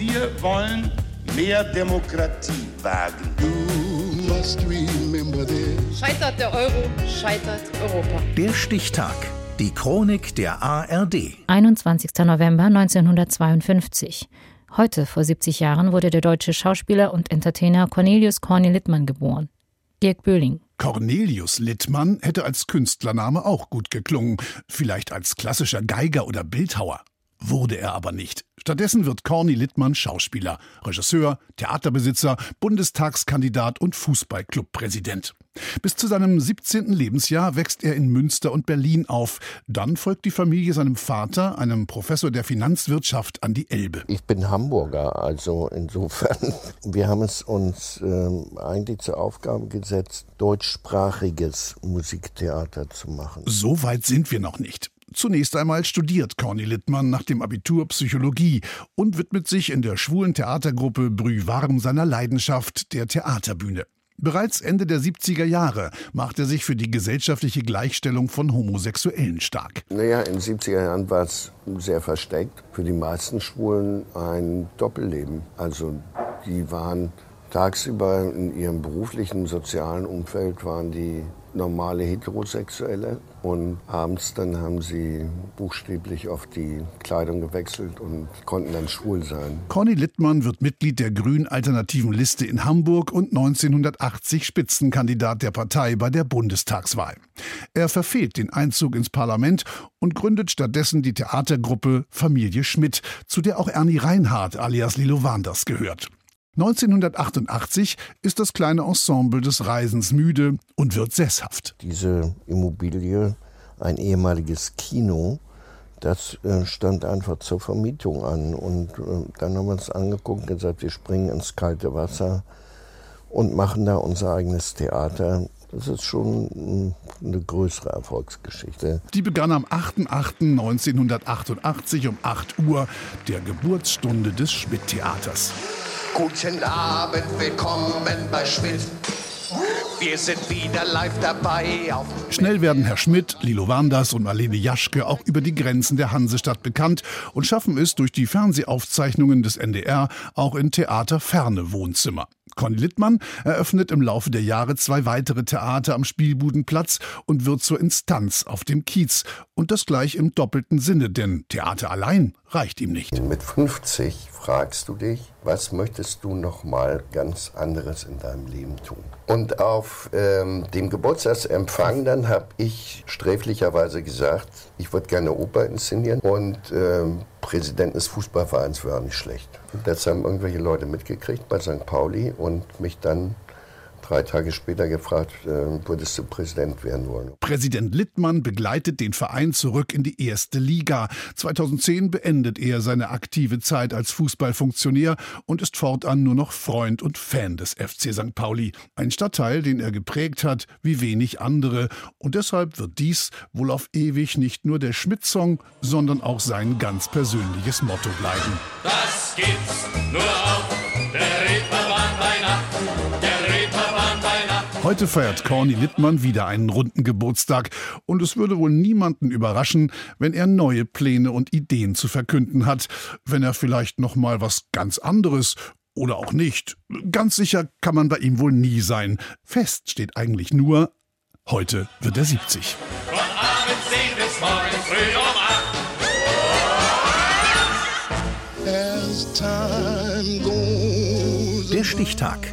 Wir wollen mehr Demokratie wagen. Scheitert der Euro, scheitert Europa. Der Stichtag. Die Chronik der ARD. 21. November 1952. Heute, vor 70 Jahren, wurde der deutsche Schauspieler und Entertainer Cornelius Corny Littmann geboren. Dirk Böhling. Cornelius Littmann hätte als Künstlername auch gut geklungen, vielleicht als klassischer Geiger oder Bildhauer. Wurde er aber nicht. Stattdessen wird Corny Littmann Schauspieler, Regisseur, Theaterbesitzer, Bundestagskandidat und Fußballclubpräsident. Bis zu seinem 17. Lebensjahr wächst er in Münster und Berlin auf. Dann folgt die Familie seinem Vater, einem Professor der Finanzwirtschaft, an die Elbe. Ich bin Hamburger, also insofern. Wir haben es uns äh, eigentlich zur Aufgabe gesetzt, deutschsprachiges Musiktheater zu machen. So weit sind wir noch nicht. Zunächst einmal studiert Corny Littmann nach dem Abitur Psychologie und widmet sich in der schwulen Theatergruppe Brü Warm seiner Leidenschaft, der Theaterbühne. Bereits Ende der 70er Jahre macht er sich für die gesellschaftliche Gleichstellung von Homosexuellen stark. Naja, in den 70er Jahren war es sehr versteckt. Für die meisten Schwulen ein Doppelleben. Also die waren tagsüber in ihrem beruflichen, sozialen Umfeld waren die normale Heterosexuelle und abends dann haben sie buchstäblich auf die Kleidung gewechselt und konnten dann schwul sein. Conny Littmann wird Mitglied der Grünen Alternativen Liste in Hamburg und 1980 Spitzenkandidat der Partei bei der Bundestagswahl. Er verfehlt den Einzug ins Parlament und gründet stattdessen die Theatergruppe Familie Schmidt, zu der auch Ernie Reinhardt alias Lilo Wanders gehört. 1988 ist das kleine Ensemble des Reisens müde und wird sesshaft. Diese Immobilie, ein ehemaliges Kino, das äh, stand einfach zur Vermietung an. Und äh, dann haben wir uns angeguckt und gesagt, wir springen ins kalte Wasser und machen da unser eigenes Theater. Das ist schon eine größere Erfolgsgeschichte. Die begann am 8.8.1988 um 8 Uhr, der Geburtsstunde des Schmidt-Theaters. Guten Abend, willkommen bei Schmidt. Wir sind wieder live dabei. Schnell werden Herr Schmidt, Lilo Wanders und Marlene Jaschke auch über die Grenzen der Hansestadt bekannt und schaffen es durch die Fernsehaufzeichnungen des NDR auch in theaterferne Wohnzimmer. Conny Littmann eröffnet im Laufe der Jahre zwei weitere Theater am Spielbudenplatz und wird zur Instanz auf dem Kiez. Und das gleich im doppelten Sinne, denn Theater allein reicht ihm nicht. Mit 50 fragst du dich, was möchtest du noch mal ganz anderes in deinem Leben tun? Und auf ähm, dem Geburtstagsempfang dann habe ich sträflicherweise gesagt, ich würde gerne Oper inszenieren und ähm, Präsident des Fußballvereins wäre nicht schlecht. Das haben irgendwelche Leute mitgekriegt bei St. Pauli und mich dann drei Tage später gefragt, äh, würdest du Präsident werden wollen. Präsident Littmann begleitet den Verein zurück in die erste Liga. 2010 beendet er seine aktive Zeit als Fußballfunktionär und ist fortan nur noch Freund und Fan des FC St. Pauli. Ein Stadtteil, den er geprägt hat, wie wenig andere. Und deshalb wird dies wohl auf ewig nicht nur der Schmidt-Song, sondern auch sein ganz persönliches Motto bleiben. Das gibt's nur Heute feiert Corny Littmann wieder einen runden Geburtstag und es würde wohl niemanden überraschen, wenn er neue Pläne und Ideen zu verkünden hat, wenn er vielleicht noch mal was ganz anderes oder auch nicht. Ganz sicher kann man bei ihm wohl nie sein. Fest steht eigentlich nur, heute wird er 70. Von abends 10 bis morgens früh um 8. Der Stichtag